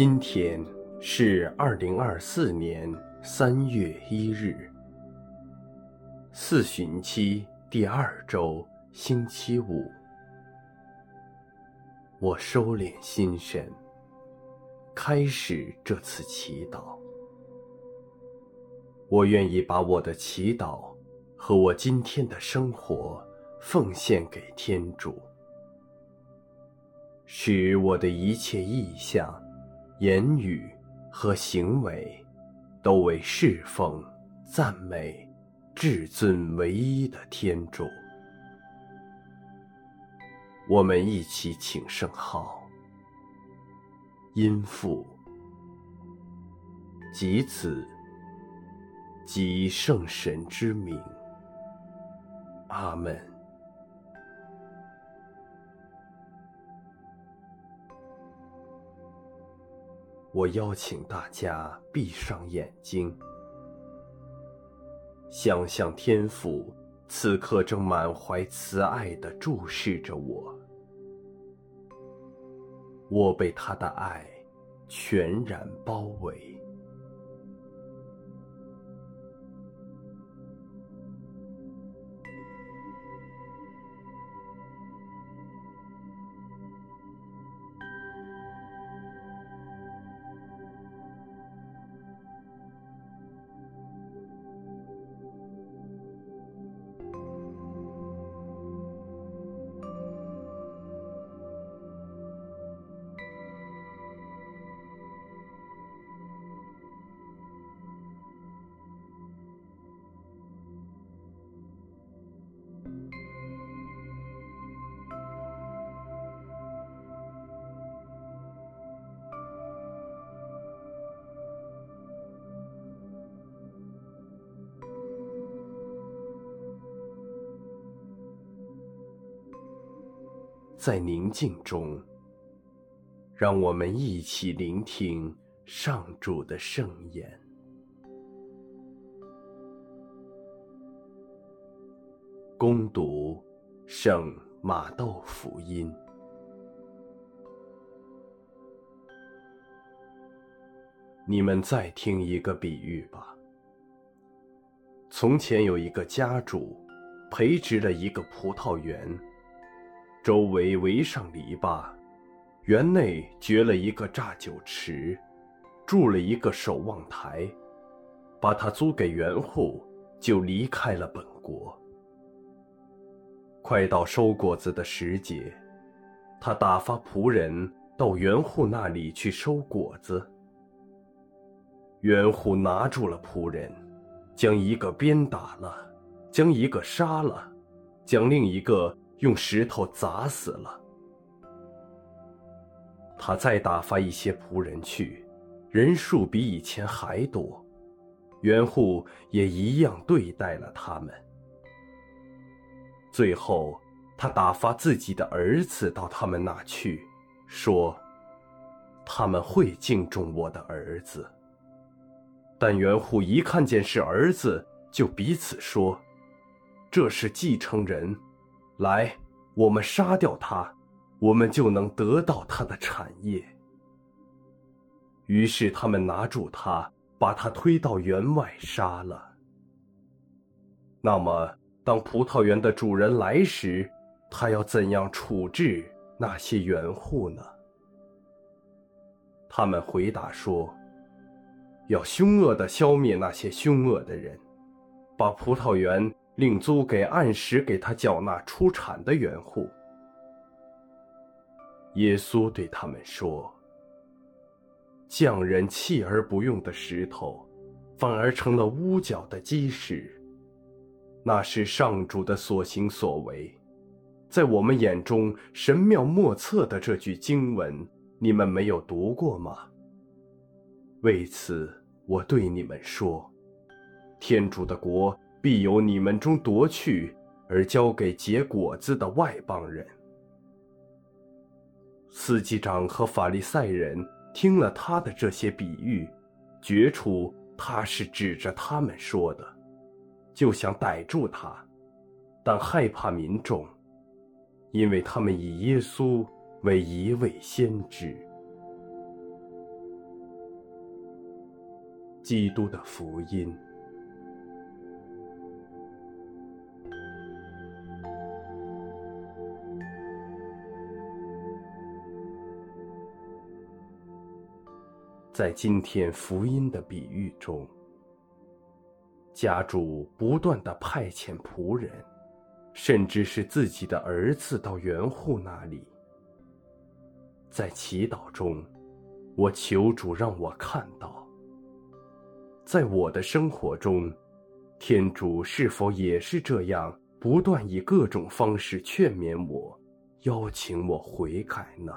今天是二零二四年三月一日，四旬期第二周星期五。我收敛心神，开始这次祈祷。我愿意把我的祈祷和我今天的生活奉献给天主，使我的一切意向。言语和行为，都为侍奉、赞美至尊唯一的天主。我们一起请圣号，因父及子及圣神之名，阿门。我邀请大家闭上眼睛，想象天父此刻正满怀慈爱地注视着我，我被他的爱全然包围。在宁静中，让我们一起聆听上主的圣言。恭读圣马窦福音。你们再听一个比喻吧。从前有一个家主，培植了一个葡萄园。周围围上篱笆，园内掘了一个榨酒池，筑了一个守望台，把它租给园户，就离开了本国。快到收果子的时节，他打发仆人到园户那里去收果子。园户拿住了仆人，将一个鞭打了，将一个杀了，将另一个。用石头砸死了。他再打发一些仆人去，人数比以前还多，袁户也一样对待了他们。最后，他打发自己的儿子到他们那去，说：“他们会敬重我的儿子。”但袁户一看见是儿子，就彼此说：“这是继承人。”来，我们杀掉他，我们就能得到他的产业。于是他们拿住他，把他推到园外杀了。那么，当葡萄园的主人来时，他要怎样处置那些园户呢？他们回答说：要凶恶地消灭那些凶恶的人，把葡萄园。另租给按时给他缴纳出产的园户。耶稣对他们说：“匠人弃而不用的石头，反而成了屋角的基石。那是上主的所行所为，在我们眼中神妙莫测的这句经文，你们没有读过吗？为此，我对你们说，天主的国。”必由你们中夺去，而交给结果子的外邦人。司祭长和法利赛人听了他的这些比喻，觉出他是指着他们说的，就想逮住他，但害怕民众，因为他们以耶稣为一位先知。基督的福音。在今天福音的比喻中，家主不断地派遣仆人，甚至是自己的儿子到园户那里。在祈祷中，我求主让我看到，在我的生活中，天主是否也是这样，不断以各种方式劝勉我，邀请我悔改呢？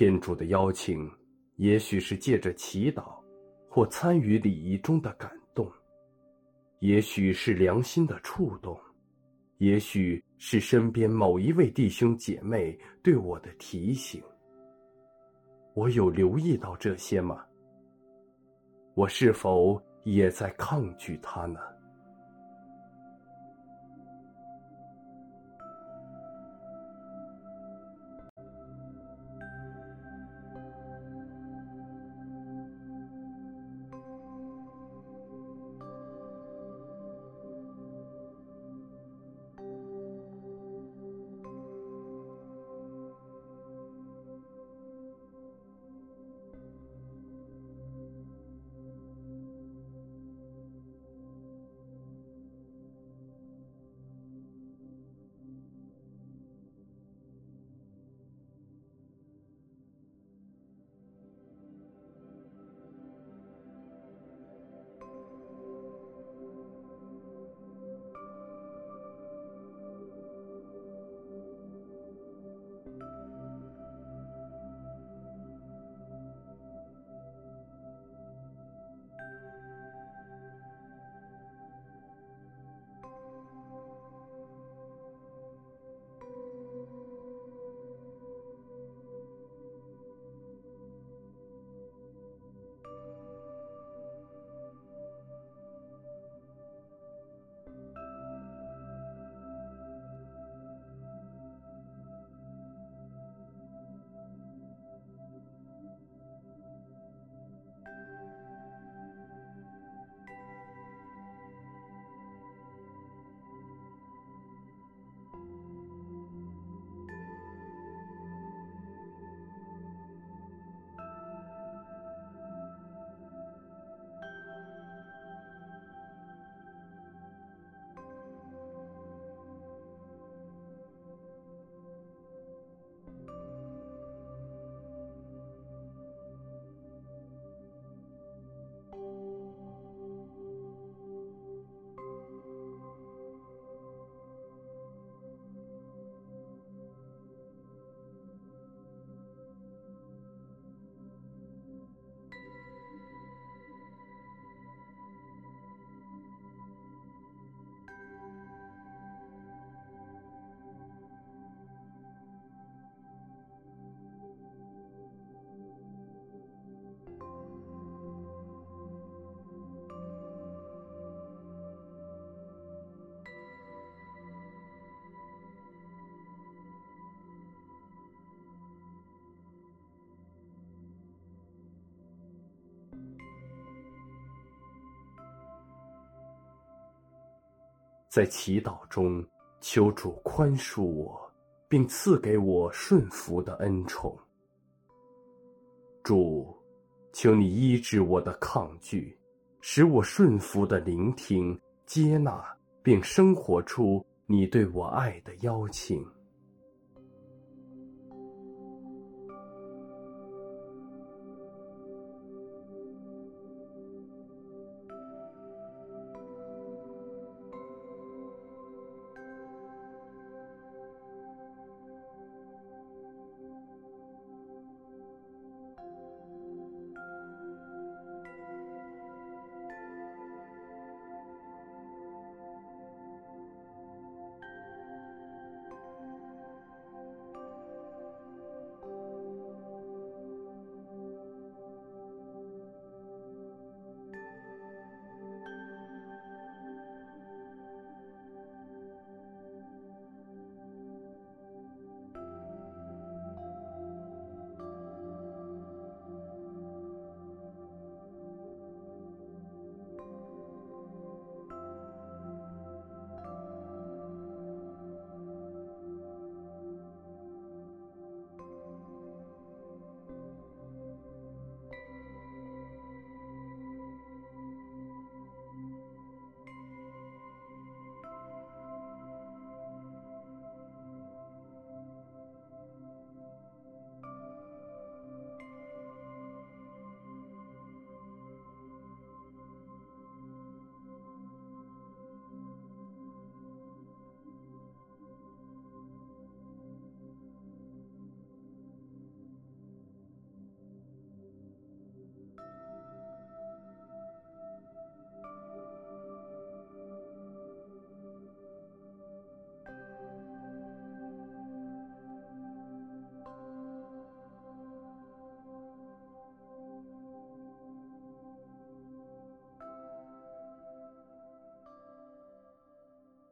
天主的邀请，也许是借着祈祷，或参与礼仪中的感动，也许是良心的触动，也许是身边某一位弟兄姐妹对我的提醒。我有留意到这些吗？我是否也在抗拒它呢？在祈祷中求主宽恕我，并赐给我顺服的恩宠。主，求你医治我的抗拒，使我顺服的聆听、接纳，并生活出你对我爱的邀请。